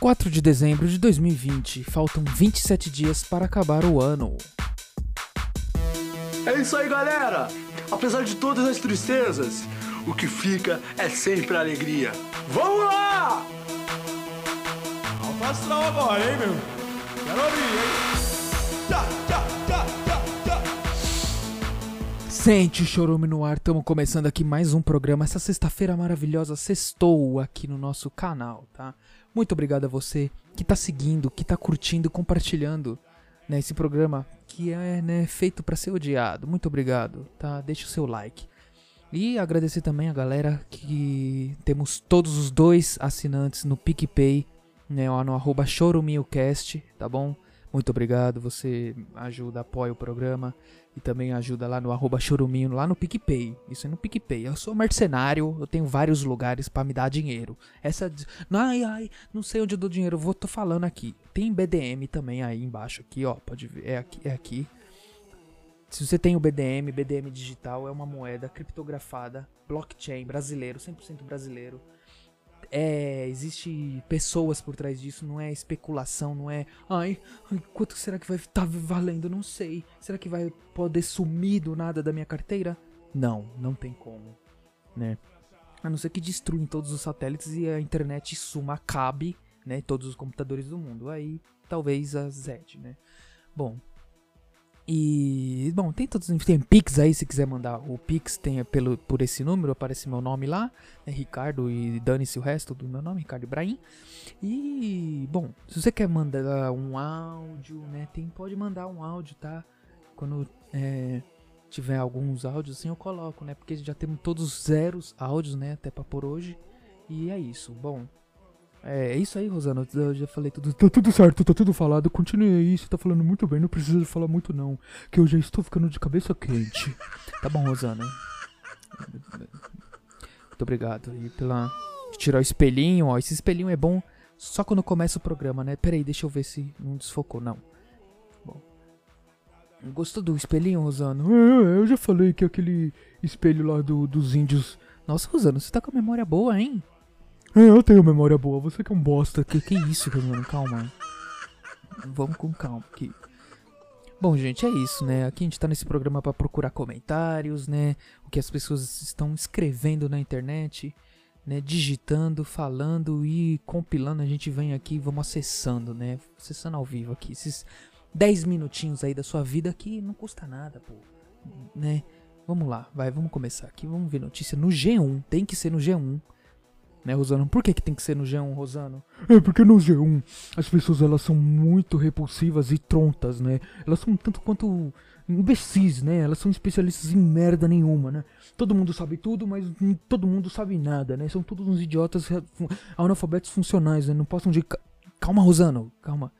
4 de dezembro de 2020, faltam 27 dias para acabar o ano. É isso aí, galera! Apesar de todas as tristezas, o que fica é sempre a alegria. Vamos lá! Alto astral agora, hein, meu? Quero ouvir, hein? Tchá, tchá, tchá, tchá, tchá. Sente o chorume no ar, estamos começando aqui mais um programa. Essa sexta-feira maravilhosa, sextou aqui no nosso canal, tá? Muito obrigado a você que tá seguindo, que tá curtindo, compartilhando né, esse programa que é né, feito para ser odiado. Muito obrigado, tá? Deixa o seu like. E agradecer também a galera que temos todos os dois assinantes no PicPay, né, no arroba chorumilcast, tá bom? Muito obrigado, você ajuda, apoia o programa e também ajuda lá no arroba choruminho, lá no PicPay. Isso é no PicPay. Eu sou mercenário, eu tenho vários lugares pra me dar dinheiro. Essa. Ai, ai, não sei onde eu dou dinheiro, eu vou tô falando aqui. Tem BDM também aí embaixo, aqui, ó. Pode ver. É aqui. É aqui. Se você tem o BDM, BDM digital é uma moeda criptografada, blockchain brasileiro, 100% brasileiro. É, existe pessoas por trás disso, não é especulação, não é, ai, quanto será que vai estar valendo? Não sei. Será que vai poder sumir do nada da minha carteira? Não, não tem como, né? A não ser que destruem todos os satélites e a internet suma, acabe, né, todos os computadores do mundo. Aí, talvez a Zed, né? Bom, e, bom, tem todos tem Pix aí, se quiser mandar o Pix, tem pelo, por esse número, aparece meu nome lá, é Ricardo e dane-se o resto do meu nome, Ricardo Ibrahim. E, bom, se você quer mandar um áudio, né, tem, pode mandar um áudio, tá? Quando é, tiver alguns áudios assim eu coloco, né, porque já temos todos os zeros áudios, né, até pra por hoje. E é isso, bom, é, é isso aí, Rosana. Eu já falei tudo. Tá tudo certo, tá tudo falado. Continue aí, você tá falando muito bem. Não precisa falar muito, não. Que eu já estou ficando de cabeça quente. Tá bom, Rosana. Muito obrigado. E pela. Tirar o espelhinho, ó. Esse espelhinho é bom só quando começa o programa, né? Pera aí, deixa eu ver se não desfocou, não. Bom. Gostou do espelhinho, Rosana? É, eu já falei que é aquele espelho lá do, dos índios. Nossa, Rosana, você tá com a memória boa, hein? É, eu tenho memória boa, você que é um bosta. Que, que isso, mano? Calma. Vamos com calma aqui. Bom, gente, é isso, né? Aqui a gente tá nesse programa para procurar comentários, né? O que as pessoas estão escrevendo na internet, né? Digitando, falando e compilando. A gente vem aqui e vamos acessando, né? Acessando ao vivo aqui. Esses 10 minutinhos aí da sua vida que não custa nada, pô. Né? Vamos lá, vai, vamos começar aqui. Vamos ver notícia no G1. Tem que ser no G1 né, Rosano? Por que, que tem que ser no G1, Rosano? É porque no G1 as pessoas elas são muito repulsivas e trontas, né? Elas são tanto quanto imbecis, né? Elas são especialistas em merda nenhuma, né? Todo mundo sabe tudo, mas todo mundo sabe nada, né? São todos uns idiotas analfabetos funcionais, né? Não possam de... Calma, Rosano, calma.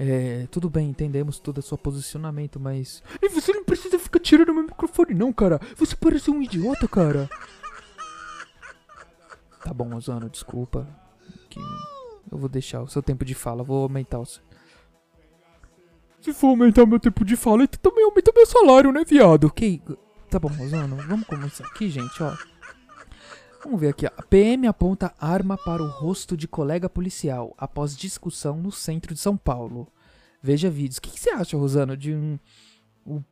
É, tudo bem, entendemos todo o seu posicionamento, mas... E você não precisa ficar tirando meu microfone não, cara. Você parece um idiota, cara. Tá bom, Ozano, desculpa. Que eu vou deixar o seu tempo de fala, vou aumentar o seu. Se for aumentar meu tempo de fala, então também aumenta meu salário, né, viado? Ok. Tá bom, Ozano, vamos começar aqui, gente, ó. Vamos ver aqui, ó. A PM aponta arma para o rosto de colega policial após discussão no centro de São Paulo. Veja vídeos. O que, que você acha, Rosano, de um, um,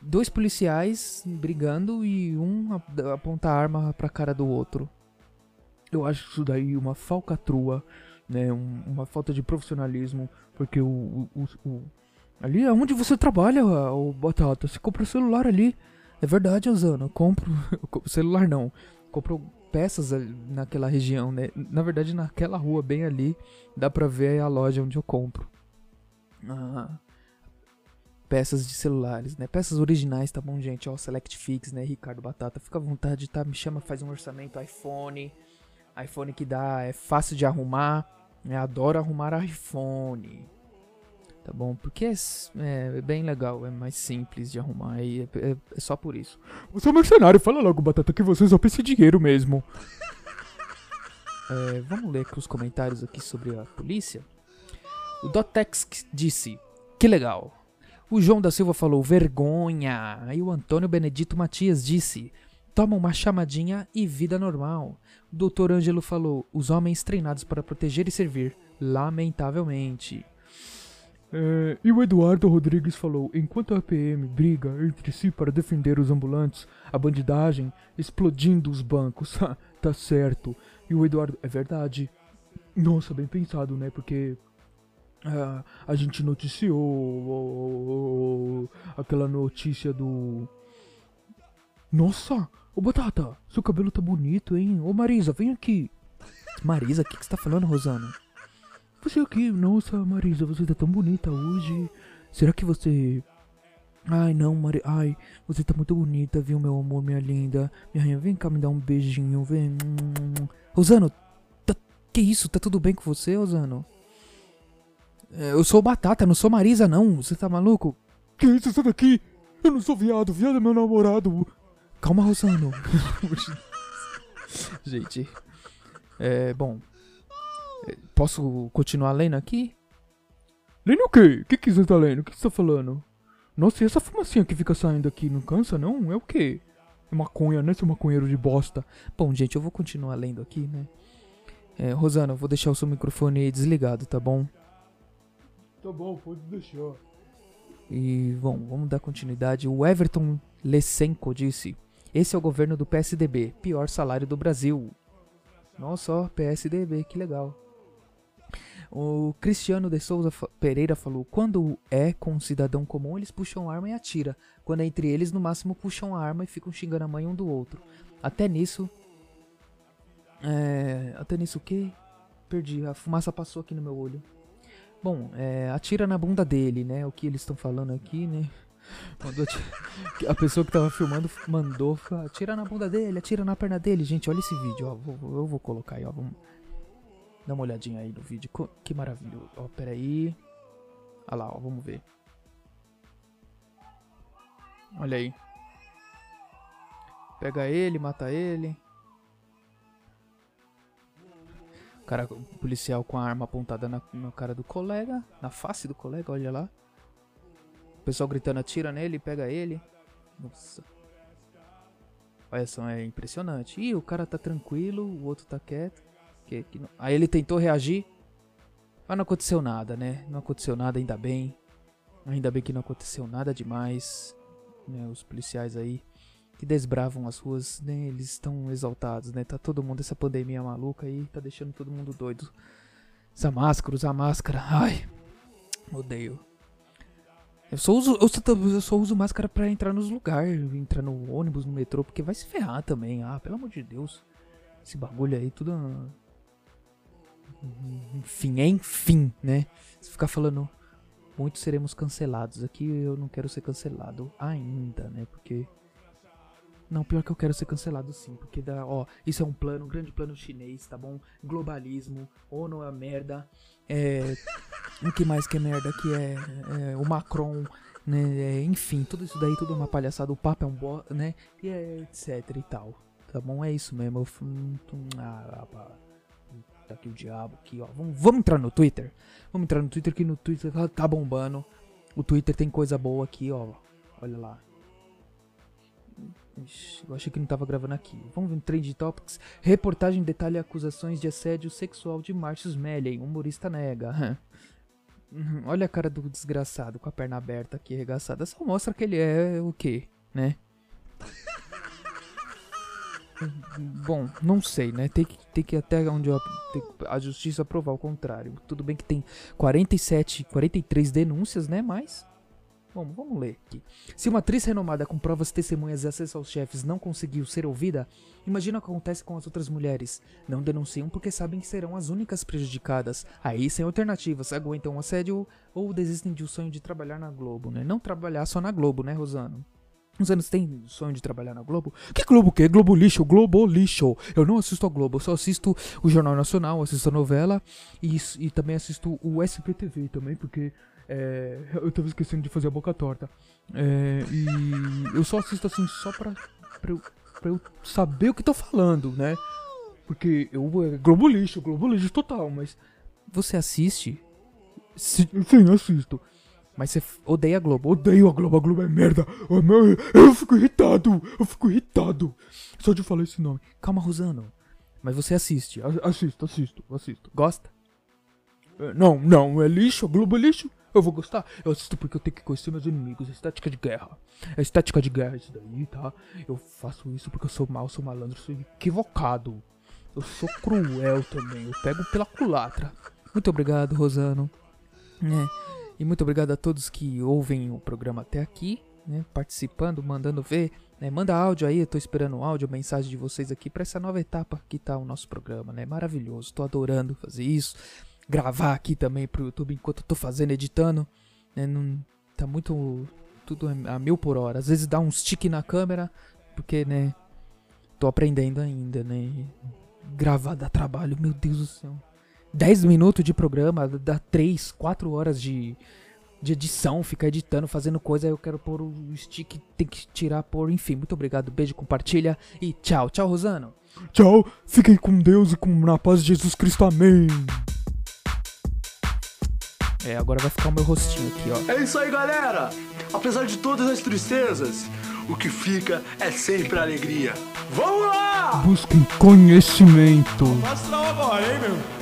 dois policiais brigando e um aponta a arma pra cara do outro? Eu acho isso daí uma falcatrua, né? Um, uma falta de profissionalismo, porque o, o, o, ali é onde você trabalha, o Batata. Você compra o celular ali. É verdade, Osana. Eu compro. celular não. Compro peças naquela região, né? Na verdade, naquela rua bem ali, dá pra ver a loja onde eu compro. Ah, peças de celulares, né? Peças originais, tá bom, gente? Ó, Select Fix, né? Ricardo Batata. Fica à vontade, tá? Me chama, faz um orçamento iPhone iPhone que dá, é fácil de arrumar. Eu adoro arrumar iPhone. Tá bom? Porque é, é, bem legal, é mais simples de arrumar. E é, é, é, só por isso. Você é um mercenário, fala logo, Batata, que você só pensa dinheiro mesmo. É, vamos ler aqui os comentários aqui sobre a polícia. O Dotex disse: Que legal. O João da Silva falou: Vergonha. Aí o Antônio Benedito Matias disse: toma uma chamadinha e vida normal. Dr. Ângelo falou: os homens treinados para proteger e servir. Lamentavelmente. É, e o Eduardo Rodrigues falou: enquanto a PM briga entre si para defender os ambulantes, a bandidagem explodindo os bancos. tá certo. E o Eduardo, é verdade. Nossa, bem pensado, né? Porque ah, a gente noticiou aquela notícia do. Nossa! Ô Batata, seu cabelo tá bonito, hein? Ô Marisa, vem aqui. Marisa, o que, que você tá falando, Rosana? Você aqui, nossa, Marisa, você tá tão bonita hoje. Será que você. Ai, não, Mari. Ai, você tá muito bonita, viu, meu amor, minha linda. Minha rainha, vem cá me dar um beijinho, vem. Rosano, tá... que isso? Tá tudo bem com você, Rosano? É, eu sou Batata, não sou Marisa, não. Você tá maluco? Que isso, sai daqui? Eu não sou viado, viado é meu namorado. Calma, Rosano. Gente. É, bom. É, posso continuar lendo aqui? Lendo o quê? O que, que você tá lendo? O que você tá falando? Nossa, e essa fumacinha que fica saindo aqui não cansa, não? É o quê? É maconha, né, seu maconheiro de bosta? Bom, gente, eu vou continuar lendo aqui, né? É, Rosana, eu vou deixar o seu microfone desligado, tá bom? Tá bom, pode deixar. E, bom, vamos dar continuidade. O Everton Lesenko disse: Esse é o governo do PSDB, pior salário do Brasil. Nossa, ó, PSDB, que legal. O Cristiano de Souza Pereira falou: quando é com um cidadão comum, eles puxam arma e atira. Quando é entre eles, no máximo puxam a arma e ficam xingando a mãe um do outro. Até nisso. É, até nisso o quê? Perdi, a fumaça passou aqui no meu olho. Bom, é, atira na bunda dele, né? O que eles estão falando aqui, né? Mandou a pessoa que tava filmando mandou atira na bunda dele, atira na perna dele. Gente, olha esse vídeo, ó. Vou, eu vou colocar aí, ó. Vamos uma olhadinha aí no vídeo. Que maravilha. Ó, pera aí. Olha lá, ó. Vamos ver. Olha aí. Pega ele, mata ele. O cara, o policial com a arma apontada na, na cara do colega, na face do colega, olha lá. O pessoal gritando, atira nele, pega ele. Nossa. Olha só, é impressionante. Ih, o cara tá tranquilo, o outro tá quieto. Que, que não... Aí ele tentou reagir. Mas não aconteceu nada, né? Não aconteceu nada, ainda bem. Ainda bem que não aconteceu nada demais. Né? Os policiais aí que desbravam as ruas, né? Eles estão exaltados, né? Tá todo mundo, essa pandemia maluca aí, tá deixando todo mundo doido. Essa máscara, usar máscara, ai, odeio. Eu só uso, eu só, eu só uso máscara pra entrar nos lugares, entrar no ônibus, no metrô, porque vai se ferrar também. Ah, pelo amor de Deus. Esse bagulho aí, tudo. Enfim, enfim, né? Se ficar falando, muitos seremos cancelados. Aqui eu não quero ser cancelado ainda, né? Porque não, pior que eu quero ser cancelado sim, porque dá, ó, isso é um plano, um grande plano chinês, tá bom? Globalismo, ONU é merda, é, o que mais que é merda que é, é o Macron, né, é, enfim, tudo isso daí, tudo é uma palhaçada, o Papa é um bo, né, e é, etc e tal, tá bom? É isso mesmo, eu, ah, tá aqui o diabo aqui, ó, vamos, vamos entrar no Twitter, vamos entrar no Twitter que no Twitter tá bombando, o Twitter tem coisa boa aqui, ó, olha lá, Ixi, eu achei que não tava gravando aqui. Vamos ver no Trend Topics. Reportagem detalha acusações de assédio sexual de Marcius Mellen. Humorista nega. Olha a cara do desgraçado com a perna aberta aqui, arregaçada. Só mostra que ele é o quê, né? Bom, não sei, né? Tem que, tem que até onde eu, a justiça provar o contrário. Tudo bem que tem 47, 43 denúncias, né? Mas Vamos, vamos ler aqui. Se uma atriz renomada com provas, testemunhas e acesso aos chefes não conseguiu ser ouvida, imagina o que acontece com as outras mulheres. Não denunciam porque sabem que serão as únicas prejudicadas. Aí, sem alternativas, aguentam o assédio ou desistem de um sonho de trabalhar na Globo, né? Não trabalhar só na Globo, né, Rosano? Os anos tem sonho de trabalhar na Globo? Que Globo o quê? Globo lixo, Globo lixo. Eu não assisto a Globo, eu só assisto o Jornal Nacional, assisto a novela e, e também assisto o SPTV também, porque é, eu tava esquecendo de fazer a boca torta. É, e eu só assisto assim só pra, pra, eu, pra eu saber o que tô falando, né? Porque eu. É Globo lixo, Globo lixo total, mas. Você assiste? Sim, sim assisto. Mas você odeia a Globo. Odeio a Globo, a Globo é merda. Oh, meu, Eu fico irritado, eu fico irritado. Só de falar esse nome. Calma, Rosano. Mas você assiste. A- Assisto, assisto, assisto. Gosta? É, Não, não, é lixo, a Globo é lixo. Eu vou gostar. Eu assisto porque eu tenho que conhecer meus inimigos. Estética de guerra. É estética de guerra isso daí, tá? Eu faço isso porque eu sou mal, sou malandro, sou equivocado. Eu sou cruel também. Eu pego pela culatra. Muito obrigado, Rosano. né? E muito obrigado a todos que ouvem o programa até aqui, né? Participando, mandando ver. né? Manda áudio aí, eu tô esperando áudio, mensagem de vocês aqui pra essa nova etapa que tá o nosso programa, né? Maravilhoso, tô adorando fazer isso. Gravar aqui também pro YouTube enquanto eu tô fazendo, editando. Né? Não, tá muito. Tudo a mil por hora. Às vezes dá um stick na câmera, porque, né? Tô aprendendo ainda, né? Gravar dá trabalho, meu Deus do céu. 10 minutos de programa, dá 3, 4 horas de, de edição, ficar editando, fazendo coisa, aí eu quero pôr o stick, tem que tirar, pôr, enfim. Muito obrigado, beijo, compartilha e tchau. Tchau, Rosano. Tchau, fiquem com Deus e com na paz de Jesus Cristo, amém. É, agora vai ficar o meu rostinho aqui, ó. É isso aí, galera! Apesar de todas as tristezas, o que fica é sempre alegria. Vamos lá! Busquem conhecimento. Astral agora, hein, meu?